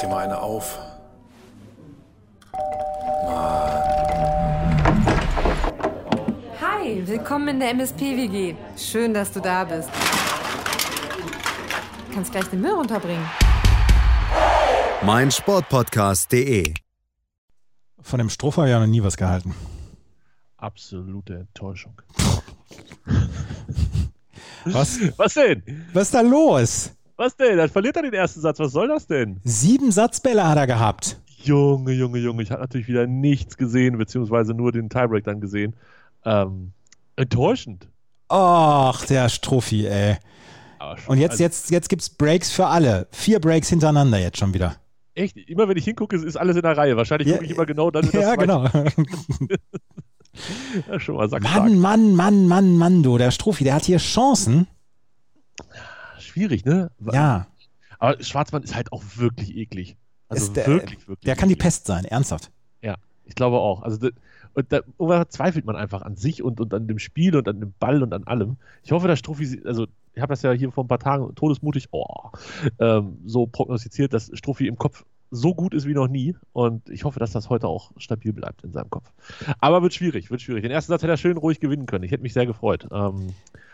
dir mal eine auf. Hi, willkommen in der MSP-WG. Schön, dass du da bist. Du kannst gleich den Müll runterbringen. mein Sportpodcast.de. Von dem Stroh habe ich ja noch nie was gehalten. Absolute Enttäuschung. Was, Was denn? was ist da los? Was denn? Dann verliert er den ersten Satz. Was soll das denn? Sieben Satzbälle hat er gehabt. Junge, Junge, Junge. Ich habe natürlich wieder nichts gesehen, beziehungsweise nur den Tiebreak dann gesehen. Ähm, enttäuschend. Ach, der Strophi, ey. Und jetzt, also, jetzt, jetzt gibt's Breaks für alle. Vier Breaks hintereinander jetzt schon wieder. Echt, immer wenn ich hingucke, ist alles in der Reihe. Wahrscheinlich Ja, gucke ich immer genau dann. Ja, genau. Ja, schon mal sackstark. Mann, Mann, Mann, Mann, Mann, du, der Strophi, der hat hier Chancen. Schwierig, ne? Ja, Aber Schwarzmann ist halt auch wirklich eklig. Also Ist der- wirklich, wirklich. der kann die. Pest sein, ernsthaft. Ja, ich glaube auch. Also da, und da irgendwann zweifelt man einfach an sich und, und an dem Spiel und an dem Ball und an allem. Ich hoffe, dass Struffi, also ich habe das ja hier vor ein paar Tagen todesmutig oh, ähm, so prognostiziert, dass Struffi im Kopf so gut ist wie noch nie und ich hoffe, dass das heute auch stabil bleibt in seinem Kopf. Aber wird schwierig, wird schwierig. Den ersten Satz hätte er schön ruhig gewinnen können. Ich hätte mich sehr gefreut. Ähm,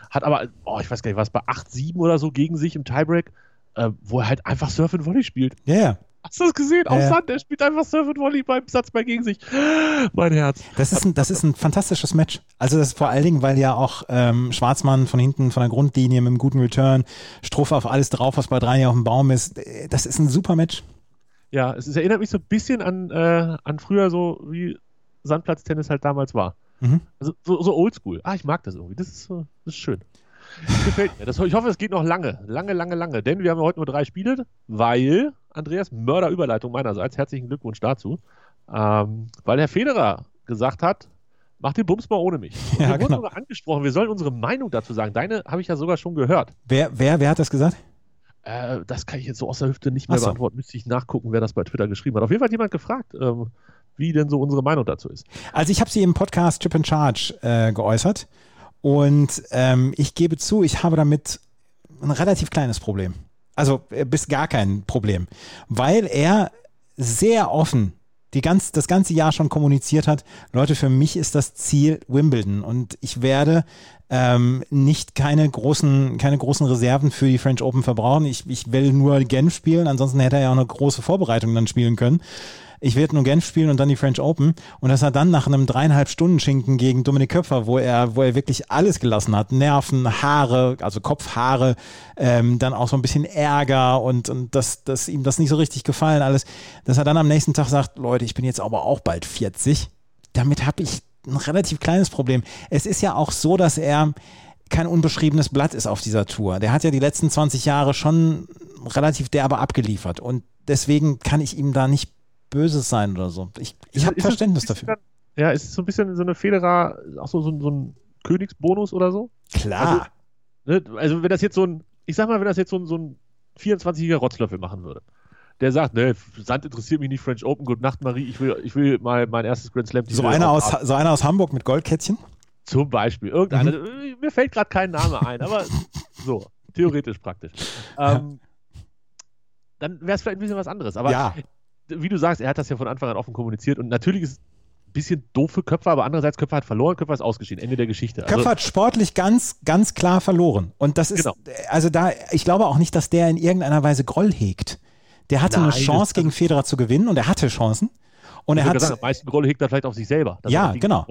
hat aber, oh, ich weiß gar nicht, was bei 8-7 oder so gegen sich im Tiebreak, äh, wo er halt einfach Surf and Volley spielt. Ja, yeah. Hast du das gesehen? Auf Ja. Sand, der spielt einfach Surf and Volley beim Satz bei gegen sich. Mein Herz. Das ist, ein, das ist ein fantastisches Match. Also das ist vor allen Dingen, weil ja auch ähm, Schwarzmann von hinten von der Grundlinie mit einem guten Return, Strophe auf alles drauf, was bei drei auf dem Baum ist. Das ist ein super Match. Ja, es, es erinnert mich so ein bisschen an, äh, an früher, so wie Sandplatztennis halt damals war. Mhm. Also so, so oldschool. Ah, ich mag das irgendwie. Das ist, das ist schön. Das gefällt mir. Das, ich hoffe, es geht noch lange. Lange, lange, lange. Denn wir haben ja heute nur drei Spiele, weil, Andreas, Mörderüberleitung meinerseits. Herzlichen Glückwunsch dazu. Ähm, weil Herr Federer gesagt hat, mach den Bums mal ohne mich. Und Ja, wir wurden genau. sogar angesprochen. Wir sollen unsere Meinung dazu sagen. Deine habe ich ja sogar schon gehört. Wer, wer, wer hat das gesagt? Äh, das kann ich jetzt so aus der Hüfte nicht mehr so. beantworten. Müsste ich nachgucken, wer das bei Twitter geschrieben hat. Auf jeden Fall hat jemand gefragt, ähm, wie denn so unsere Meinung dazu ist. Also ich habe sie im Podcast Chip and Charge äh, geäußert und ähm, ich gebe zu, ich habe damit ein relativ kleines Problem. Also äh, bis gar kein Problem, weil er sehr offen die ganz, das ganze Jahr schon kommuniziert hat, Leute, für mich ist das Ziel Wimbledon und ich werde ähm, nicht keine großen, keine großen Reserven für die French Open verbrauchen. Ich, ich will nur Genf spielen, ansonsten hätte er ja auch eine große Vorbereitung dann spielen können. Ich werde nur Genf spielen und dann die French Open. Und dass er dann nach einem dreieinhalb Stunden Schinken gegen Dominik Köpfer, wo er, wo er wirklich alles gelassen hat, Nerven, Haare, also Kopfhaare, ähm, dann auch so ein bisschen Ärger und, und dass, dass ihm das nicht so richtig gefallen alles, dass er dann am nächsten Tag sagt, Leute, ich bin jetzt aber auch bald 40. Damit habe ich ein relativ kleines Problem. Es ist ja auch so, dass er kein unbeschriebenes Blatt ist auf dieser Tour. Der hat ja die letzten 20 Jahre schon relativ derbe abgeliefert und deswegen kann ich ihm da nicht Böses sein oder so. Ich, ich habe Verständnis dafür. Dann, ja, ist es so ein bisschen so eine Federer, auch so, so, so ein Königsbonus oder so? Klar. Ne? Also, wenn das jetzt so ein, ich sag mal, wenn das jetzt so ein, so ein 24-jähriger Rotzlöffel machen würde, der sagt, ne, Sand interessiert mich nicht, French Open, Gute Nacht, Marie, ich will, ich will mal mein erstes Grand Slam. so, einer aus, so einer aus Hamburg mit Goldkettchen. Zum Beispiel. Irgendeiner. Mhm. äh, Mir fällt gerade kein Name ein, aber so, theoretisch praktisch. Ähm, dann wäre es vielleicht ein bisschen was anderes. Aber ja, wie du sagst, er hat das ja von Anfang an offen kommuniziert und natürlich ist es ein bisschen doof für Köpfer, aber andererseits Köpfer hat verloren, Köpfer ist ausgeschieden. Ende der Geschichte. Also, Köpfer hat sportlich ganz, ganz klar verloren. Und das ist, Genau. also da, ich glaube auch nicht, dass der in irgendeiner Weise Groll hegt. Der hatte Nein, eine Chance das- gegen Federer zu gewinnen und er hatte Chancen. Und ich er hat, sagen, am meisten Rolle hegt er vielleicht auf sich selber. dass Ja, genau.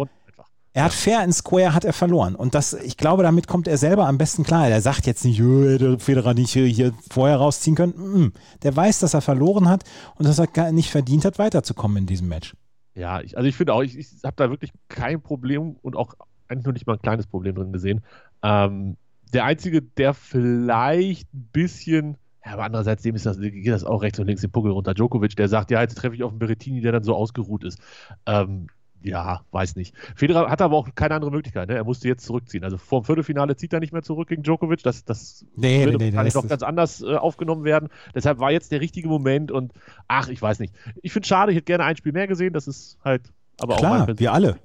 Er hat fair in Square hat er verloren. Und das, ich glaube, damit kommt er selber am besten klar. Er sagt jetzt nicht, "Jö, hätte Federer nicht hier, vorher rausziehen können. Mm, Der weiß, dass er verloren hat und dass er gar nicht verdient hat, weiterzukommen in diesem Match. Ja, ich, also ich finde auch, ich, ich habe da wirklich kein Problem und auch eigentlich nur nicht mal ein kleines Problem drin gesehen. Ähm, der Einzige, der vielleicht ein bisschen, ja, aber andererseits dem ist das, geht das auch rechts und links den Puckel runter. Djokovic, der sagt, ja, jetzt treffe ich auf einen Berettini, der dann so ausgeruht ist. Ähm, ja, weiß nicht. Federer hat aber auch keine andere Möglichkeit. Ne? Er musste jetzt zurückziehen. Also vor dem Viertelfinale zieht er nicht mehr zurück gegen Djokovic. Das, das Nee, würde nee, nee, wahrscheinlich noch ganz anders äh, aufgenommen werden. Deshalb war jetzt der richtige Moment und ach, ich weiß nicht. Ich finde schade, ich hätte gerne ein Spiel mehr gesehen. Das ist halt aber auch Klar, wir alle.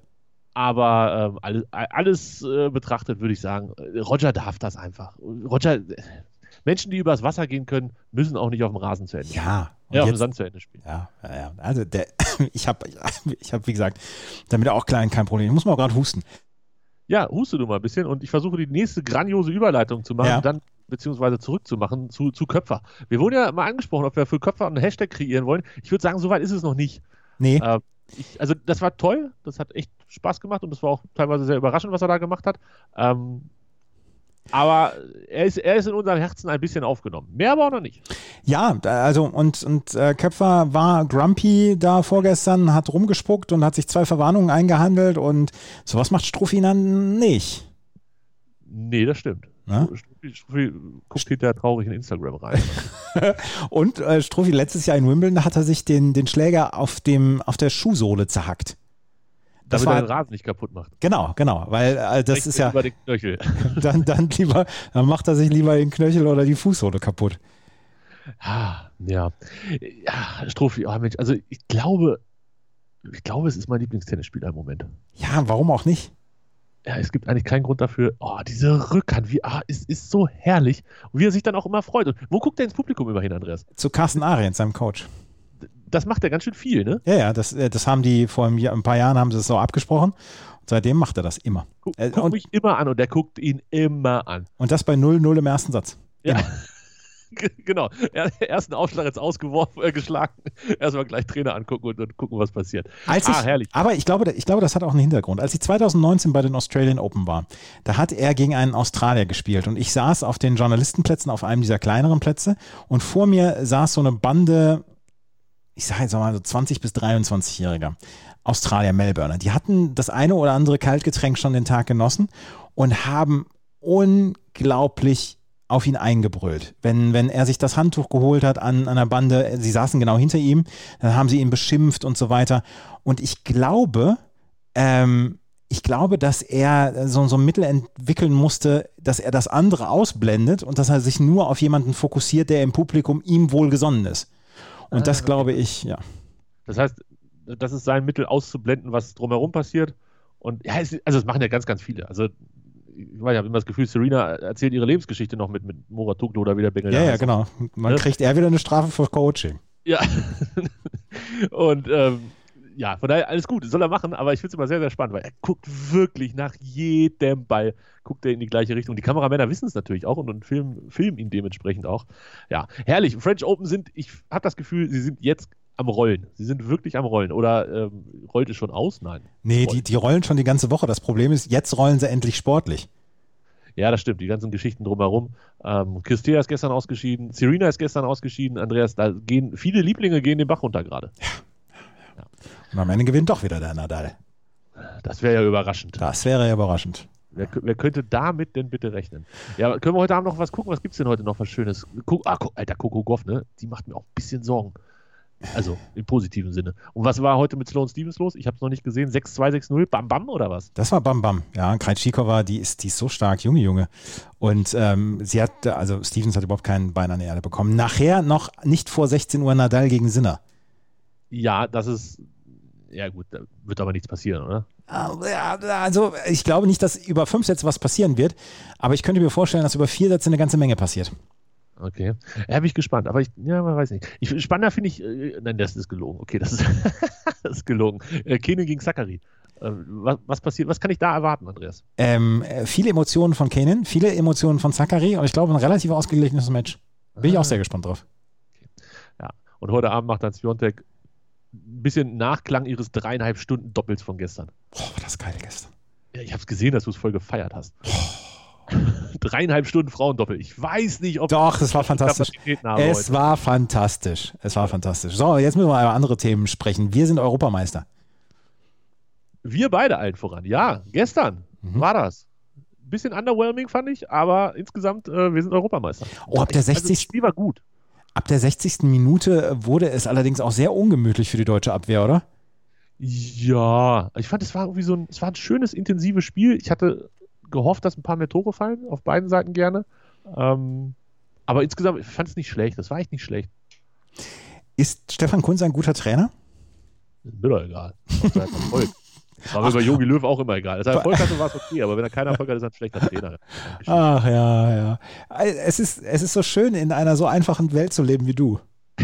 aber ähm, alles, alles äh, betrachtet würde ich sagen, äh, Roger darf das einfach. Roger, äh, Menschen, die übers Wasser gehen können, müssen auch nicht auf dem Rasen zu Ende. Ja, und Ja, auf dem jetzt, Sand zu Ende spielen. ja, ja, ja. Also der, ich habe, ich habe, wie gesagt, damit auch klein kein Problem. Ich muss mal gerade husten. Ja, huste du mal ein bisschen und ich versuche die nächste grandiose Überleitung zu machen, Ja. dann beziehungsweise zurückzumachen zu, zu Köpfer. Wir wurden ja mal angesprochen, ob wir für Köpfer einen Hashtag kreieren wollen. Ich würde sagen, soweit ist es noch nicht. Nee, Äh, ich, also das war toll, das hat echt Spaß gemacht und das war auch teilweise sehr überraschend, was er da gemacht hat. Ähm, aber er ist, er ist in unserem Herzen ein bisschen aufgenommen. Mehr aber auch noch nicht. Ja, also und, und äh, Köpfer war grumpy da vorgestern, hat rumgespuckt und hat sich zwei Verwarnungen eingehandelt und sowas macht Struffi dann nicht. Nee, das stimmt. Na? Struffi, Struffi guckt hinterher traurig in Instagram rein. Und äh, Struffi letztes Jahr in Wimbledon hat er sich den, den Schläger auf, dem, auf der Schuhsohle zerhackt. Das damit er war den Rasen nicht kaputt macht. genau, genau, weil äh, das Direkt ist ja Über den Knöchel. dann, dann lieber, dann macht er sich lieber den Knöchel oder die Fußsohle kaputt. Ah, ja. Ja, Strophi, oh Mensch, also ich glaube, ich glaube, es ist mein Lieblingstennisspieler im Moment. Ja, warum auch nicht? Ja, es gibt eigentlich keinen Grund dafür. Oh, diese Rückhand, wie, ah, es ist so herrlich. Und wie er sich dann auch immer freut. Und wo guckt er ins Publikum immerhin, Andreas? Zu Carsten Ariens, seinem Coach. Das macht er ganz schön viel, ne? Ja, ja, das, äh, das haben die vor einem, Jahr- ein paar Jahren haben sie es so abgesprochen. Und seitdem macht er das immer. Guck, Äh, guck und- mich immer an und der guckt ihn immer an. Und das bei 0-0 im ersten Satz. Ja. genau. Er, ersten Aufschlag jetzt ausgeworfen, äh, geschlagen. Erstmal gleich Trainer angucken und, und gucken, was passiert. Als ah, ich, herrlich. Aber ich glaube, ich glaube, das hat auch einen Hintergrund. Als ich 2019 bei den Australian Open war, da hat er gegen einen Australier gespielt und ich saß auf den Journalistenplätzen auf einem dieser kleineren Plätze und vor mir saß so eine Bande, ich sage jetzt mal so 20 bis 23-Jähriger. Australier, Melbourne. Die hatten das eine oder andere Kaltgetränk schon den Tag genossen und haben unglaublich auf ihn eingebrüllt. Wenn, wenn er sich das Handtuch geholt hat an, der Bande, sie saßen genau hinter ihm, dann haben sie ihn beschimpft und so weiter. Und ich glaube, ähm, ich glaube, dass er so, so ein Mittel entwickeln musste, dass er das andere ausblendet und dass er sich nur auf jemanden fokussiert, der im Publikum ihm wohlgesonnen ist. Und Ah, das okay. glaube ich, ja. Das heißt, das ist sein Mittel auszublenden, was drumherum passiert. Und ja, es, also das machen ja ganz, ganz viele. Also ich, weiß, ich habe immer das Gefühl, Serena erzählt ihre Lebensgeschichte noch mit, mit Moratoglu oder wie der Bengel Ja, ja, genau. Man Ne? kriegt er wieder eine Strafe für Coaching. Ja. Und ähm, ja, von daher alles gut, soll er machen, aber ich finde es immer sehr, sehr spannend, weil er guckt wirklich nach jedem Ball, guckt er in die gleiche Richtung. Die Kameramänner wissen es natürlich auch und, und filmen, filmen ihn dementsprechend auch. Ja, herrlich. French Open sind, ich habe das Gefühl, sie sind jetzt am Rollen. Sie sind wirklich am Rollen. Oder ähm, rollt es schon aus? Nein. Nee, die, die rollen schon die ganze Woche. Das Problem ist, jetzt rollen sie endlich sportlich. Ja, das stimmt. Die ganzen Geschichten drumherum. Ähm, Christea ist gestern ausgeschieden, Serena ist gestern ausgeschieden, Andreas, da gehen viele Lieblinge gehen den Bach runter gerade. Und am Ende gewinnt doch wieder der Nadal. Das wäre ja überraschend. Das wäre ja überraschend. Wer, wer könnte damit denn bitte rechnen? Ja, können wir heute Abend noch was gucken? Was gibt es denn heute noch was Schönes? Guck, ah, Alter, Coco Goff, ne? Die macht mir auch ein bisschen Sorgen. Also im positiven Sinne. Und was war heute mit Sloan Stevens los? Ich habe es noch nicht gesehen. 6-2, 6-0, bam, bam oder was? Das war Bam Bam. Ja, Krejcikova, die ist, die ist so stark, Junge, Junge. Und ähm, sie hat, also Stevens hat überhaupt kein Bein an der Erde bekommen. Nachher noch nicht vor 16 Uhr Nadal gegen Sinner. Ja, das ist. Ja, gut, da wird aber nichts passieren, oder? Ja, Also ich glaube nicht, dass über fünf Sätze was passieren wird, aber ich könnte mir vorstellen, dass über vier Sätze eine ganze Menge passiert. Okay. Ja, bin ich gespannt. Aber ich, ja, man weiß nicht. Ich, spannender finde ich, äh, nein, das ist gelogen. Okay, das ist, das ist gelogen. Äh, Kene gegen Zachary. Äh, was, was passiert, was kann ich da erwarten, Andreas? Ähm, äh, viele Emotionen von Kanan, viele Emotionen von Zachary und ich glaube ein relativ ausgeglichenes Match. Bin ich auch sehr gespannt drauf. Ja. Und heute Abend macht dann Sviontek bisschen Nachklang ihres dreieinhalb Stunden Doppels von gestern. Boah, war das geil gestern. Ja, ich habe es gesehen, dass du es voll gefeiert hast. dreieinhalb Stunden Frauendoppel. Ich weiß nicht, ob Doch, es war fantastisch. Es heute. war fantastisch. Es war fantastisch. So, jetzt müssen wir über andere Themen sprechen. Wir sind Europameister. Wir beide allen voran. Ja, gestern Mhm. war das. Bisschen underwhelming fand ich, aber insgesamt, äh, wir sind Europameister. Oh, ab der Also, 60. das Spiel war gut. Ab der 60. Minute wurde es allerdings auch sehr ungemütlich für die deutsche Abwehr, oder? Ja, ich fand, es war irgendwie so ein, es war ein schönes, intensives Spiel. Ich hatte gehofft, dass ein paar mehr Tore fallen, auf beiden Seiten gerne. Ähm, aber insgesamt, ich fand es nicht schlecht. Das war echt nicht schlecht. Ist Stefan Kunz ein guter Trainer? Ist mir doch egal. War mir bei Jogi Löw auch immer egal. Als er Erfolg hatte, war es okay, aber wenn er keinen Erfolg hat, ist er ein schlechter Trainer. Ach ja, ja. Es ist, es ist so schön, in einer so einfachen Welt zu leben wie du.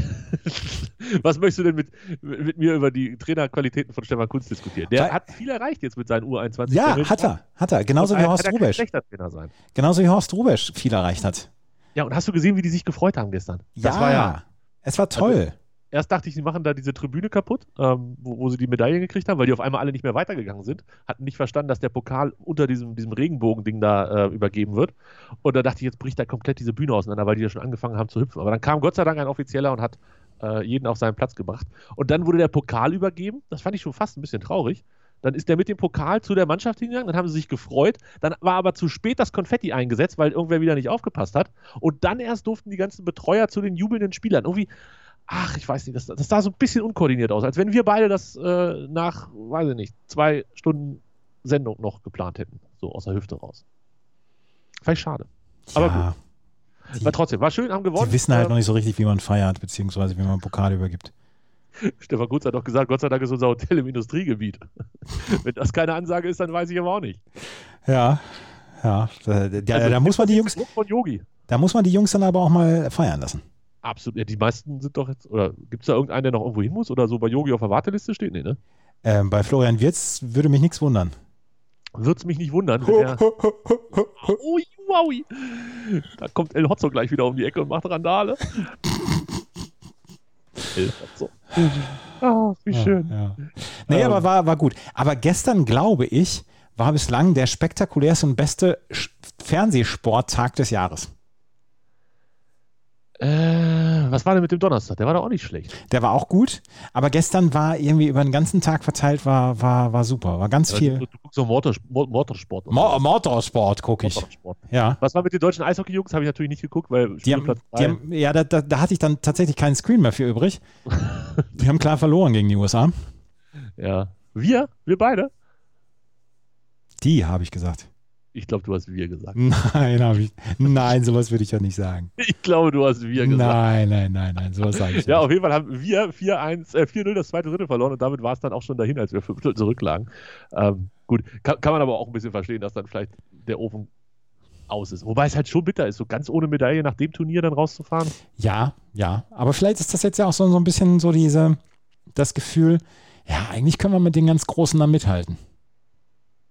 Was möchtest du denn mit, mit mir über die Trainerqualitäten von Stefan Kunz diskutieren? Der Weil- hat viel erreicht jetzt mit seinen U21. Ja, Der hat er, hat er. Genauso Und wie Horst kann er Rubesch. schlechter Trainer sein. Genauso wie Horst Rubesch viel erreicht hat. Ja, und hast du gesehen, wie die sich gefreut haben gestern? Ja, Das war ja. es war toll. Erst dachte ich, sie machen da diese Tribüne kaputt, ähm, wo, wo sie die Medaillen gekriegt haben, weil die auf einmal alle nicht mehr weitergegangen sind. Hatten nicht verstanden, dass der Pokal unter diesem, diesem Regenbogending da äh, übergeben wird. Und da dachte ich, jetzt bricht da komplett diese Bühne auseinander, weil die ja schon angefangen haben zu hüpfen. Aber dann kam Gott sei Dank ein Offizieller und hat äh, jeden auf seinen Platz gebracht. Und dann wurde der Pokal übergeben. Das fand ich schon fast ein bisschen traurig. Dann ist der mit dem Pokal zu der Mannschaft hingegangen, dann haben sie sich gefreut. Dann war aber zu spät das Konfetti eingesetzt, weil irgendwer wieder nicht aufgepasst hat. Und dann erst durften die ganzen Betreuer zu den jubelnden Spielern. Irgendwie, ach, ich weiß nicht, das, das sah so ein bisschen unkoordiniert aus, als wenn wir beide das äh, nach, weiß ich nicht, zwei Stunden Sendung noch geplant hätten. So aus der Hüfte raus. Vielleicht schade. Aber ja, Aber trotzdem, war schön, haben gewonnen. die wissen halt Ähm, noch nicht so richtig, wie man feiert, beziehungsweise wie man Pokal übergibt. Stefan Kutz hat doch gesagt, Gott sei Dank ist unser Hotel im Industriegebiet. Wenn das keine Ansage ist, dann weiß ich aber auch nicht. Ja, ja. Da, da, Also, da muss man die Jungs, von Yogi. da muss man die Jungs dann aber auch mal feiern lassen. Absolut. Ja, die meisten sind doch jetzt, oder gibt es da irgendeinen, der noch irgendwo hin muss oder so bei Yogi auf der Warteliste steht? Nee, ne? Ähm, bei Florian Wirz würde mich nichts wundern. Würde es mich nicht wundern, wenn er. Ui, wowi. Da kommt El Hotzo gleich wieder um die Ecke und macht Randale. El Hotzo. Ah, wie schön. Ja, ja. Nee, Ähm. aber war, war gut. Aber gestern, glaube ich, war bislang der spektakulärste und beste Fernsehsporttag des Jahres. Äh, was war denn mit dem Donnerstag? Der war doch auch nicht schlecht. Der war auch gut, aber gestern war irgendwie über den ganzen Tag verteilt, war, war, war super. War ganz Du, viel. du guckst so Motorsport. Motorsport. Mo. Motorsport gucke ich. Motorsport. Ja. Was war mit den deutschen Eishockey-Jungs? Habe ich natürlich nicht geguckt, weil Die haben, die haben, ja, da, da, da hatte ich dann tatsächlich keinen Screen mehr für übrig. Die haben klar verloren gegen die USA. ja. Wir? Wir beide? Die, habe ich gesagt. Ich glaube, du hast wir gesagt. Nein, habe ich. Nein, sowas würde ich ja nicht sagen. Ich glaube, du hast wir gesagt. Nein, nein, nein, nein, sowas sage ich Ja, nicht. auf jeden Fall haben wir 4-1, äh, 4-0 das zweite Drittel verloren und damit war es dann auch schon dahin, als wir 5 zurücklagen. Ähm, gut, kann, kann man aber auch ein bisschen verstehen, dass dann vielleicht der Ofen aus ist. Wobei es halt schon bitter ist, so ganz ohne Medaille nach dem Turnier dann rauszufahren. Ja, ja. Aber vielleicht ist das jetzt ja auch so, so ein bisschen so diese, das Gefühl, ja, eigentlich können wir mit den ganz Großen da mithalten.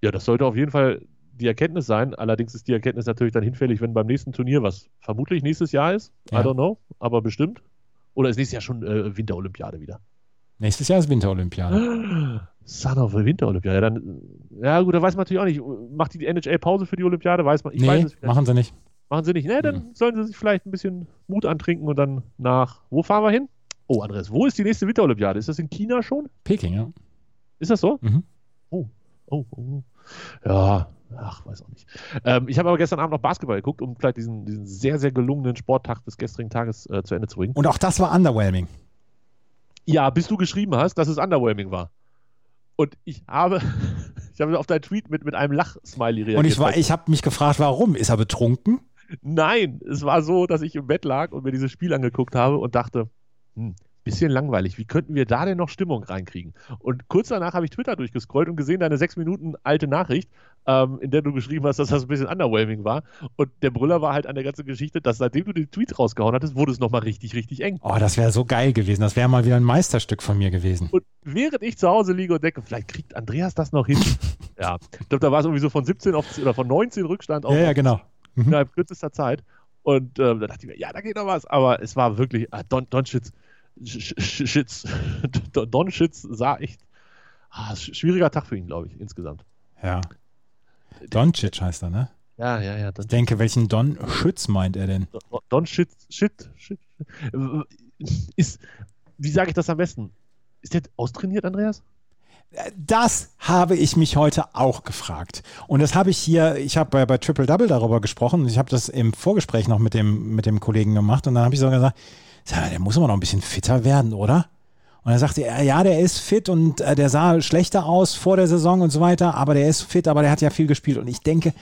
Ja, das sollte auf jeden Fall die Erkenntnis sein. Allerdings ist die Erkenntnis natürlich dann hinfällig, wenn beim nächsten Turnier, was vermutlich nächstes Jahr ist, Ja. I don't know, aber bestimmt. Oder ist nächstes Jahr schon äh, Winterolympiade wieder? Nächstes Jahr ist Winterolympiade. Son of a Winterolympiade. Ja, dann, ja, gut, da weiß man natürlich auch nicht. Macht die NHL Pause für die Olympiade? Weiß man. Ich weiß nee, es vielleicht machen sie nicht. Machen sie nicht. Ne, dann sollen sie sich vielleicht ein bisschen Mut antrinken und dann nach. Wo fahren wir hin? Oh, Andreas, wo ist die nächste Winterolympiade? Ist das in China schon? Peking, ja. Ist das so? Mhm. Oh, oh, oh. Ja, ach, weiß auch nicht. Ähm, ich habe aber gestern Abend noch Basketball geguckt, um vielleicht diesen, diesen sehr, sehr gelungenen Sporttag des gestrigen Tages äh, zu Ende zu bringen. Und auch das war underwhelming. Ja, bis du geschrieben hast, dass es underwhelming war. Und ich habe, ich habe auf deinen Tweet mit, mit einem Lach-Smiley reagiert. Und ich, war- ich habe mich gefragt, warum? Ist er betrunken? Nein, es war so, dass ich im Bett lag und mir dieses Spiel angeguckt habe und dachte, hm, bisschen langweilig. Wie könnten wir da denn noch Stimmung reinkriegen? Und kurz danach habe ich Twitter durchgescrollt und gesehen deine sechs Minuten alte Nachricht, ähm, in der du geschrieben hast, dass das ein bisschen underwhelming war. Und der Brüller war halt an der ganzen Geschichte, dass seitdem du den Tweet rausgehauen hattest, wurde es nochmal richtig, richtig eng. Oh, das wäre so geil gewesen. Das wäre mal wieder ein Meisterstück von mir gewesen. Und während ich zu Hause liege und denke, vielleicht kriegt Andreas das noch hin. ja, ich glaube, da war es irgendwie so von 17 auf oder von 19 Rückstand auf Ja, ja, genau. Mhm. innerhalb kürzester Zeit. Und ähm, da dachte ich mir, ja, da geht noch was. Aber es war wirklich, ah, Don, Don Schitz, Sch- Sch- Schitz, Don- Don Schitz sah echt, ah, sch- schwieriger Tag für ihn, glaube ich, insgesamt. Ja. Doncic heißt er, ne? Ja, ja, ja. Don, Ich denke, welchen Don Schütz meint er denn? Don, Don Schitz, Shit, Shit. äh, Ist, wie sage ich das am besten? Ist der austrainiert, Andreas? Das habe ich mich heute auch gefragt. Und das habe ich hier, ich habe bei, bei Triple Double darüber gesprochen. Ich habe das im Vorgespräch noch mit dem, mit dem Kollegen gemacht. Und dann habe ich so gesagt, sag der muss aber noch ein bisschen fitter werden, oder? Und er sagte ja, der ist fit und äh, der sah schlechter aus vor der Saison und so weiter, aber der ist fit, aber der hat ja viel gespielt. Und ich denke,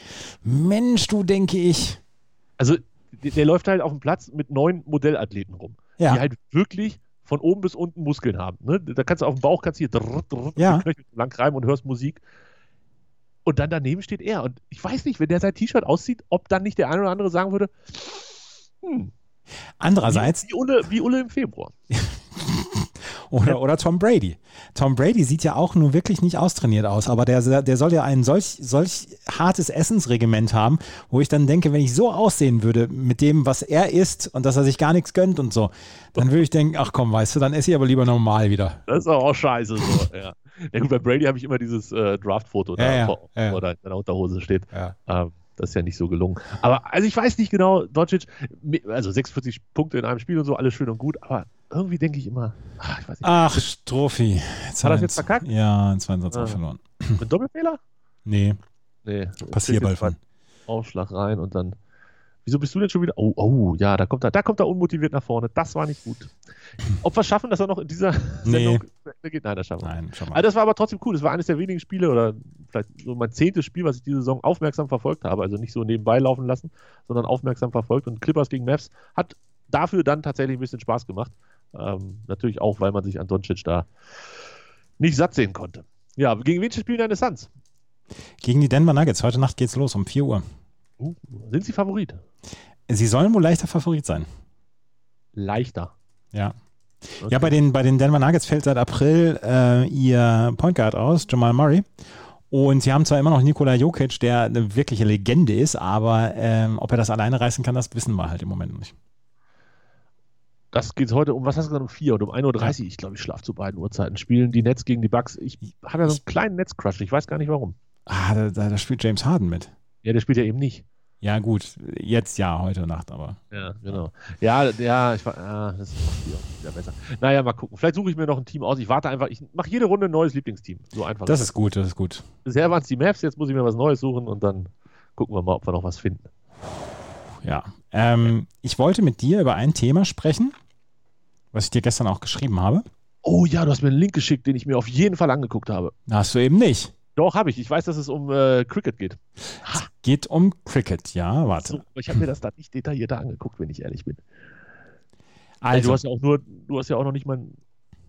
Mensch, du denke ich, Also, der, der läuft halt auf dem Platz mit neun Modellathleten rum, ja, die halt wirklich von oben bis unten Muskeln haben. Ne? Da kannst du auf dem Bauch kannst hier drrr, drrr, Ja. lang reiben und hörst Musik. Und dann daneben steht er. Und ich weiß nicht, wenn der sein T-Shirt aussieht, ob dann nicht der eine oder andere sagen würde, hm, Andererseits, wie, wie, Ulle, wie Ulle im Februar. Oder, oder Tom Brady. Tom Brady sieht ja auch nur wirklich nicht austrainiert aus, aber der, der soll ja ein solch, solch hartes Essensregiment haben, wo ich dann denke, wenn ich so aussehen würde mit dem, was er isst und dass er sich gar nichts gönnt und so, dann würde ich denken, ach komm, weißt du, dann esse ich aber lieber normal wieder. Das ist auch scheiße so, ja. Ja gut, bei Brady habe ich immer dieses äh, Draft-Foto, Ja, da, ja, wo, ja. wo da in seiner Unterhose steht. Ja. Ähm, das ist ja nicht so gelungen. Aber also ich weiß nicht genau, Doncic, also 46 Punkte in einem Spiel und so, alles schön und gut, aber irgendwie denke ich immer, ach, ich weiß nicht, Ach, Strophi. Jetzt Hat er jetzt verkackt? Ja, in zwei Satz auch Ah. verloren. mit Doppelfehler? Nee, Nee. Passierball von. Aufschlag rein und dann. Wieso bist du denn schon wieder? Oh, oh, ja, da kommt er, da kommt er unmotiviert nach vorne. Das war nicht gut. Ob wir es schaffen, dass er noch in dieser Nee. Sendung Ende geht? Nein, das schaffen wir. Nein, schau mal. Also das war aber trotzdem cool. Das war eines der wenigen Spiele oder vielleicht so mein zehntes Spiel, was ich diese Saison aufmerksam verfolgt habe. Also nicht so nebenbei laufen lassen, sondern aufmerksam verfolgt. Und Clippers gegen Mavs hat dafür dann tatsächlich ein bisschen Spaß gemacht. Ähm, natürlich auch, weil man sich an Doncic da nicht satt sehen konnte. Ja, gegen wen spielen deine Suns? Gegen die Denver Nuggets. Heute Nacht geht's los um 4 Uhr. Uh, sind sie Favorit? Sie sollen wohl leichter Favorit sein. Leichter. Ja. Okay. Ja, bei den, bei den Denver Nuggets fällt seit April äh, ihr Point Guard aus, Jamal Murray. Und sie haben zwar immer noch Nikola Jokic, der eine wirkliche Legende ist, aber ähm, ob er das alleine reißen kann, das wissen wir halt im Moment nicht. Das geht heute um, was hast du gesagt, um 4 und um 1.30 Uhr. Ich glaube, ich schlafe zu beiden Uhrzeiten. Spielen die Nets gegen die Bucks. Ich habe ja so einen kleinen Netzcrush. Ich weiß gar nicht warum. Ah, da, da, da spielt James Harden mit. Ja, der spielt ja eben nicht. Ja, gut, jetzt ja, heute Nacht, aber. Ja, genau. Ja, ja, ich war, ja, das macht die auch wieder besser. Naja, mal gucken. Vielleicht suche ich mir noch ein Team aus. Ich warte einfach, ich mache jede Runde ein neues Lieblingsteam. So einfach. Das ist gut, das ist gut. Bisher waren es die Mavs, jetzt muss ich mir was Neues suchen und dann gucken wir mal, ob wir noch was finden. Ja. Ähm, ich wollte mit dir über ein Thema sprechen, was ich dir gestern auch geschrieben habe. Oh ja, du hast mir einen Link geschickt, den ich mir auf jeden Fall angeguckt habe. Hast du eben nicht. Doch, habe ich. Ich weiß, dass es um äh, Cricket geht. Geht um Cricket, ja, warte. So, ich habe mir das da nicht detaillierter angeguckt, wenn ich ehrlich bin. Ey, Also, du hast ja auch nur, du hast ja auch noch nicht mal.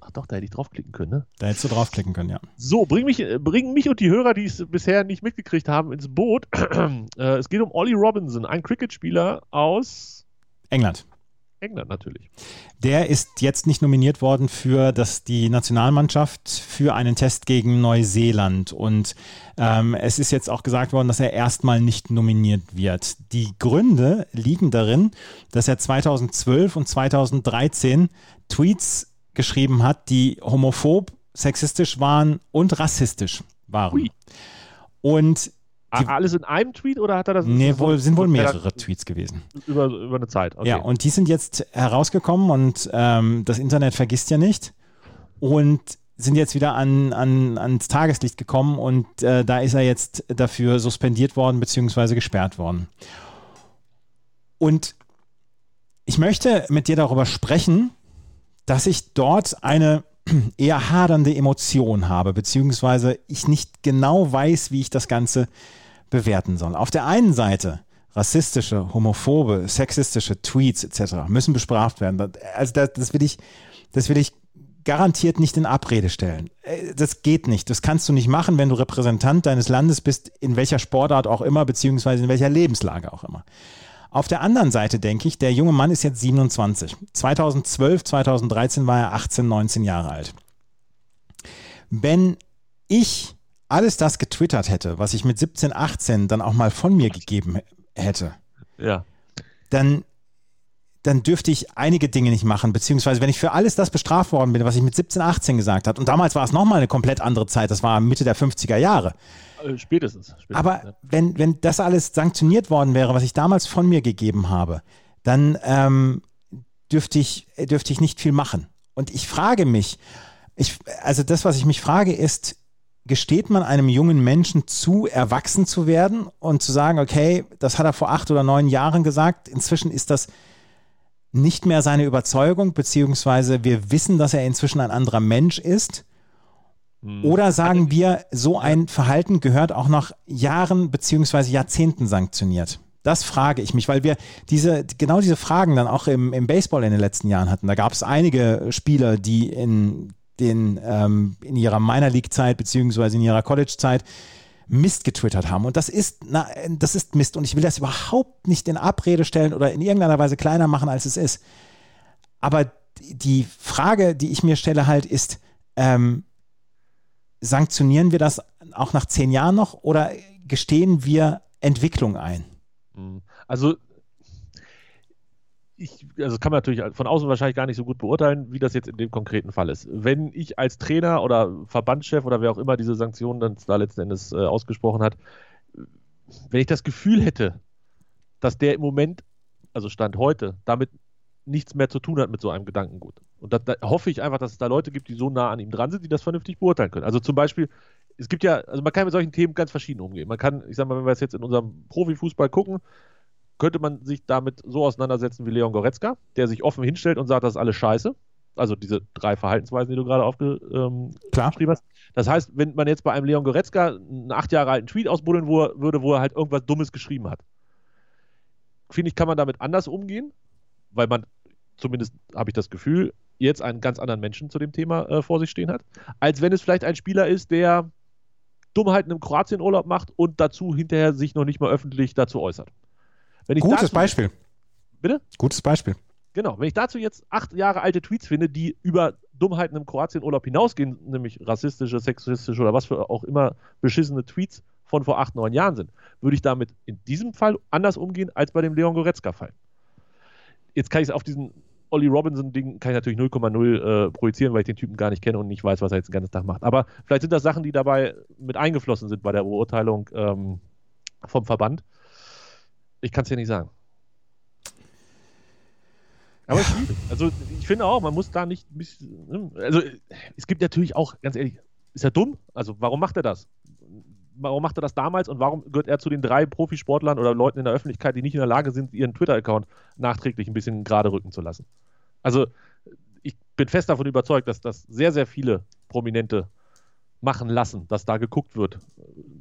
Ach doch, da hätte ich draufklicken können, ne? da hättest du draufklicken können, ja. So, bring mich, äh, bring mich und die Hörer, die es bisher nicht mitgekriegt haben, ins Boot. äh, es geht um Ollie Robinson, ein Cricketspieler aus England. England natürlich. Der ist jetzt nicht nominiert worden für das, die Nationalmannschaft für einen Test gegen Neuseeland. Und ähm, es ist jetzt auch gesagt worden, dass er erstmal nicht nominiert wird. Die Gründe liegen darin, dass er 2012 und 2013 Tweets geschrieben hat, die homophob, sexistisch waren und rassistisch waren. Ui. Und Die- Alles in einem Tweet oder hat er das? nee, wohl, sind wohl mehrere Tweets gewesen. Über, über eine Zeit. Okay. Ja, und die sind jetzt herausgekommen und ähm, das Internet vergisst ja nicht und sind jetzt wieder an, an, ans Tageslicht gekommen und äh, da ist er jetzt dafür suspendiert worden bzw. gesperrt worden. Und ich möchte mit dir darüber sprechen, dass ich dort eine eher hadernde Emotion habe, beziehungsweise ich nicht genau weiß, wie ich das Ganze bewerten soll. Auf der einen Seite rassistische, homophobe, sexistische Tweets etc. müssen bestraft werden. Also das, das will ich, das will ich garantiert nicht in Abrede stellen. Äh, Das geht nicht. Das kannst du nicht machen, wenn du Repräsentant deines Landes bist, in welcher Sportart auch immer, beziehungsweise in welcher Lebenslage auch immer. Auf der anderen Seite denke ich, der junge Mann ist jetzt 27. 2012, 2013 war er 18, 19 Jahre alt. Wenn ich alles das getwittert hätte, was ich mit 17, 18 dann auch mal von mir gegeben hätte, ja. dann, dann dürfte ich einige Dinge nicht machen, beziehungsweise wenn ich für alles das bestraft worden bin, was ich mit 17, 18 gesagt habe, und damals war es nochmal eine komplett andere Zeit, das war Mitte der 50er Jahre, Äh, spätestens. spätestens aber ja. wenn, wenn das alles sanktioniert worden wäre, was ich damals von mir gegeben habe, dann ähm, dürfte, ich, dürfte ich nicht viel machen. Und ich frage mich, ich, also das, was ich mich frage, ist, gesteht man einem jungen Menschen zu, erwachsen zu werden und zu sagen, okay, das hat er vor acht oder neun Jahren gesagt, inzwischen ist das nicht mehr seine Überzeugung, beziehungsweise wir wissen, dass er inzwischen ein anderer Mensch ist. Hm. Oder sagen wir, so ein Verhalten gehört auch nach Jahren beziehungsweise Jahrzehnten sanktioniert. Das frage ich mich, weil wir diese, genau diese Fragen dann auch im, im Baseball in den letzten Jahren hatten. Da gab es einige Spieler, die in, den, ähm, in ihrer Minor League-Zeit beziehungsweise in ihrer College-Zeit Mist getwittert haben. Und das ist, na, das ist Mist. Und ich will das überhaupt nicht in Abrede stellen oder in irgendeiner Weise kleiner machen, als es ist. Aber die Frage, die ich mir stelle, halt ist, ähm, sanktionieren wir das auch nach zehn Jahren noch oder gestehen wir Entwicklung ein? Mhm. Also, ich, also kann man natürlich von außen wahrscheinlich gar nicht so gut beurteilen, wie das jetzt in dem konkreten Fall ist. Wenn ich als Trainer oder Verbandschef oder wer auch immer diese Sanktionen dann da letzten Endes äh, ausgesprochen hat, wenn ich das Gefühl hätte, dass der im Moment, also Stand heute, damit nichts mehr zu tun hat mit so einem Gedankengut. Und da, da hoffe ich einfach, dass es da Leute gibt, die so nah an ihm dran sind, die das vernünftig beurteilen können. Also zum Beispiel, es gibt ja, also man kann mit solchen Themen ganz verschieden umgehen. Man kann, ich sag mal, wenn wir es jetzt in unserem Profifußball gucken, könnte man sich damit so auseinandersetzen wie Leon Goretzka, der sich offen hinstellt und sagt, das ist alles scheiße. Also diese drei Verhaltensweisen, die du gerade aufgeschrieben ähm, hast. Das heißt, wenn man jetzt bei einem Leon Goretzka einen acht Jahre alten Tweet ausbuddeln wo, würde, wo er halt irgendwas Dummes geschrieben hat, finde ich, kann man damit anders umgehen, weil man, zumindest habe ich das Gefühl, jetzt einen ganz anderen Menschen zu dem Thema äh, vor sich stehen hat, als wenn es vielleicht ein Spieler ist, der Dummheiten im Kroatienurlaub macht und dazu hinterher sich noch nicht mal öffentlich dazu äußert. Gutes dazu, Beispiel. Bitte? Gutes Beispiel. Genau, wenn ich dazu jetzt acht Jahre alte Tweets finde, die über Dummheiten im Kroatienurlaub hinausgehen, nämlich rassistische, sexistische oder was für auch immer beschissene Tweets von vor acht, neun Jahren sind, würde ich damit in diesem Fall anders umgehen als bei dem Leon Goretzka-Fall. Jetzt kann ich es auf diesen Olli Robinson-Ding kann ich natürlich 0,0 äh, projizieren, weil ich den Typen gar nicht kenne und nicht weiß, was er jetzt den ganzen Tag macht. Aber vielleicht sind das Sachen, die dabei mit eingeflossen sind bei der Beurteilung ähm, vom Verband. Ich kann es ja nicht sagen. Aber ja. also ich finde auch, man muss da nicht. Ne, also es gibt natürlich auch, ganz ehrlich, ist er dumm? Also warum macht er das? Warum macht er das damals und warum gehört er zu den drei Profisportlern oder Leuten in der Öffentlichkeit, die nicht in der Lage sind, ihren Twitter-Account nachträglich ein bisschen gerade rücken zu lassen? Also ich bin fest davon überzeugt, dass das sehr, sehr viele Prominente machen lassen, dass da geguckt wird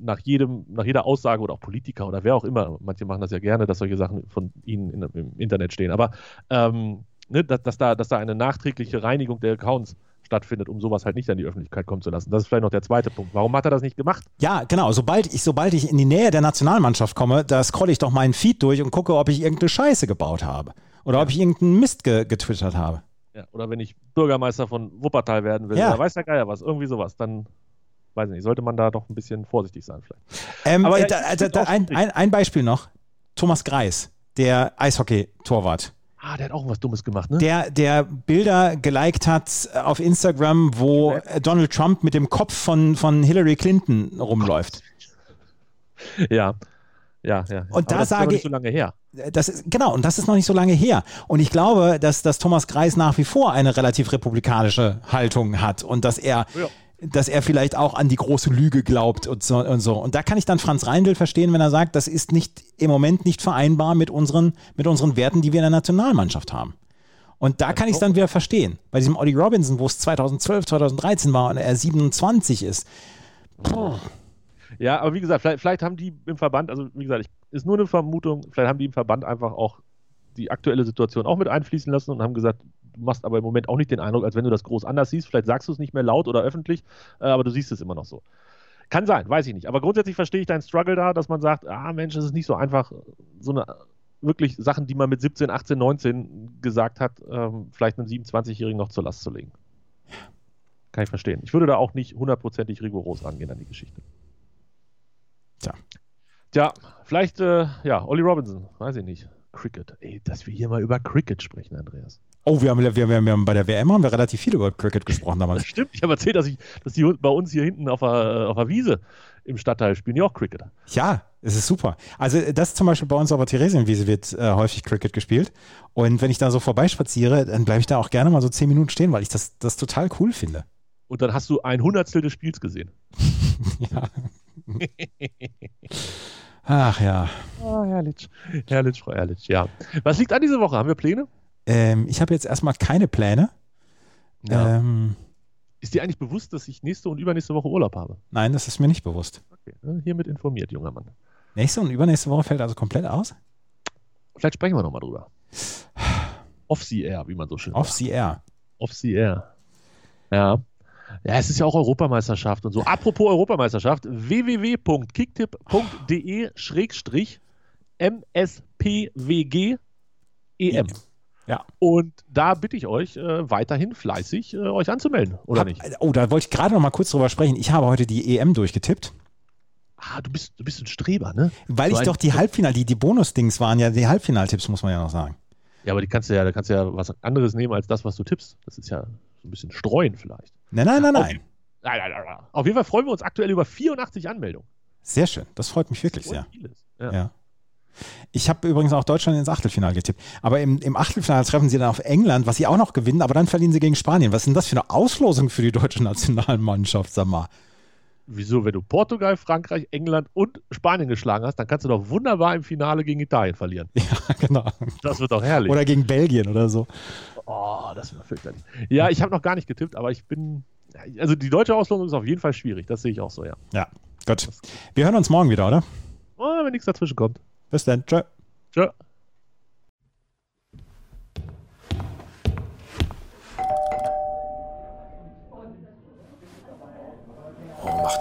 nach jedem, nach jeder Aussage oder auch Politiker oder wer auch immer. Manche machen das ja gerne, dass solche Sachen von ihnen in, im Internet stehen. Aber ähm, ne, dass, dass, da, dass da eine nachträgliche Reinigung der Accounts stattfindet, um sowas halt nicht an die Öffentlichkeit kommen zu lassen. Das ist vielleicht noch der zweite Punkt. Warum hat er das nicht gemacht? Ja, genau. Sobald ich, sobald ich in die Nähe der Nationalmannschaft komme, da scrolle ich doch meinen Feed durch und gucke, ob ich irgendeine Scheiße gebaut habe. Oder ja. ob ich irgendeinen Mist ge getwittert habe. Ja, oder wenn ich Bürgermeister von Wuppertal werden will, ja. oder weiß der Geier was, irgendwie sowas, dann weiß nicht, sollte man da doch ein bisschen vorsichtig sein vielleicht. Ähm, Aber ja, da, da, da, ein, ein, ein, Beispiel noch. Thomas Greis, der Eishockey-Torwart. Ah, der hat auch was Dummes gemacht, ne? Der, der Bilder geliked hat auf Instagram, wo ja. Donald Trump mit dem Kopf von, von Hillary Clinton rumläuft. Ja. Ja, ja. Und da das sage ist noch nicht so lange her. Das ist, genau, und das ist noch nicht so lange her. Und ich glaube, dass, dass Thomas Greis nach wie vor eine relativ republikanische Haltung hat und dass er ja dass er vielleicht auch an die große Lüge glaubt und so, und so. Und da kann ich dann Franz Reindl verstehen, wenn er sagt, das ist nicht im Moment nicht vereinbar mit unseren, mit unseren Werten, die wir in der Nationalmannschaft haben. Und da kann ich es dann wieder verstehen. Bei diesem Ollie Robinson, wo es 2012, 2013 war und er 27 ist. Puh. Ja, aber wie gesagt, vielleicht, vielleicht, haben die im Verband, also wie gesagt, ich, ist nur eine Vermutung, vielleicht haben die im Verband einfach auch die aktuelle Situation auch mit einfließen lassen und haben gesagt, du machst aber im Moment auch nicht den Eindruck, als wenn du das groß anders siehst. Vielleicht sagst du es nicht mehr laut oder öffentlich, äh, aber du siehst es immer noch so. Kann sein, weiß ich nicht. Aber grundsätzlich verstehe ich deinen Struggle da, dass man sagt, ah Mensch, es ist nicht so einfach, so eine wirklich Sachen, die man mit 17, 18, 19 gesagt hat, ähm, vielleicht einem 27-Jährigen noch zur Last zu legen. Kann ich verstehen. Ich würde da auch nicht hundertprozentig rigoros angehen an die Geschichte. Tja. Tja, vielleicht, äh, ja, Ollie Robinson, weiß ich nicht. Cricket. Ey, dass wir hier mal über Cricket sprechen, Andreas. Oh, wir haben, wir, wir, wir haben bei der WM haben wir relativ viel über Cricket gesprochen damals. Das stimmt. Ich habe erzählt, dass, ich, dass die bei uns hier hinten auf der, auf der Wiese im Stadtteil spielen ja auch Cricket. Ja, es ist super. Also das zum Beispiel bei uns auf der Theresienwiese wird äh, häufig Cricket gespielt. Und wenn ich da so vorbeispaziere, dann bleibe ich da auch gerne mal so zehn Minuten stehen, weil ich das, das total cool finde. Und dann hast du ein Hundertstel des Spiels gesehen. ja. Ach ja. Oh, herrlich. Herrlich, Frau Ehrlich, ja. Was liegt an dieser Woche? Haben wir Pläne? Ähm, ich habe jetzt erstmal keine Pläne. Ja. Ähm, ist dir eigentlich bewusst, dass ich nächste und übernächste Woche Urlaub habe? Nein, das ist mir nicht bewusst. Okay, hiermit informiert, junger Mann. Nächste und übernächste Woche fällt also komplett aus? Vielleicht sprechen wir nochmal drüber. Off the Air, wie man so schön Off sagt. the Air. Off the Air. Ja. Ja, es ist ja auch Europameisterschaft und so. Apropos Europameisterschaft, www.kicktipp.de schrägstrich MSPWG EM. Ja. Und da bitte ich euch äh, weiterhin fleißig äh, euch anzumelden, oder Hab, nicht? oh, da wollte ich gerade noch mal kurz drüber sprechen. Ich habe heute die EM durchgetippt, Ah, du bist, du bist ein Streber, ne? weil So ich doch die Halbfinal, die, die Bonus-Dings waren ja die Halbfinaltipps, muss man ja noch sagen. Ja, aber die kannst du ja, da kannst du ja was anderes nehmen als das, was du tippst. Das ist ja so ein bisschen streuen vielleicht. Nein, nein, nein, nein. Nein, nein, nein, nein. Auf jeden Fall freuen wir uns aktuell über 84 Anmeldungen. Sehr schön. Das freut mich wirklich sehr. Ja. Ja. Ich habe übrigens auch Deutschland ins Achtelfinale getippt. Aber im, im Achtelfinale treffen sie dann auf England, was sie auch noch gewinnen, aber dann verlieren sie gegen Spanien. Was ist denn das für eine Auslosung für die deutsche Nationalmannschaft, sag mal? Wieso, wenn du Portugal, Frankreich, England und Spanien geschlagen hast, dann kannst du doch wunderbar im Finale gegen Italien verlieren. Ja, genau. Das wird doch herrlich. Oder gegen Belgien oder so. oh, das wird fürchterlich. Ja, ich habe noch gar nicht getippt, aber ich bin. Also die deutsche Auslosung ist auf jeden Fall schwierig. Das sehe ich auch so, ja. Ja, gut. Wir hören uns morgen wieder, oder? Oh, wenn nichts dazwischen kommt. Bis dann. Tschö. Tschö.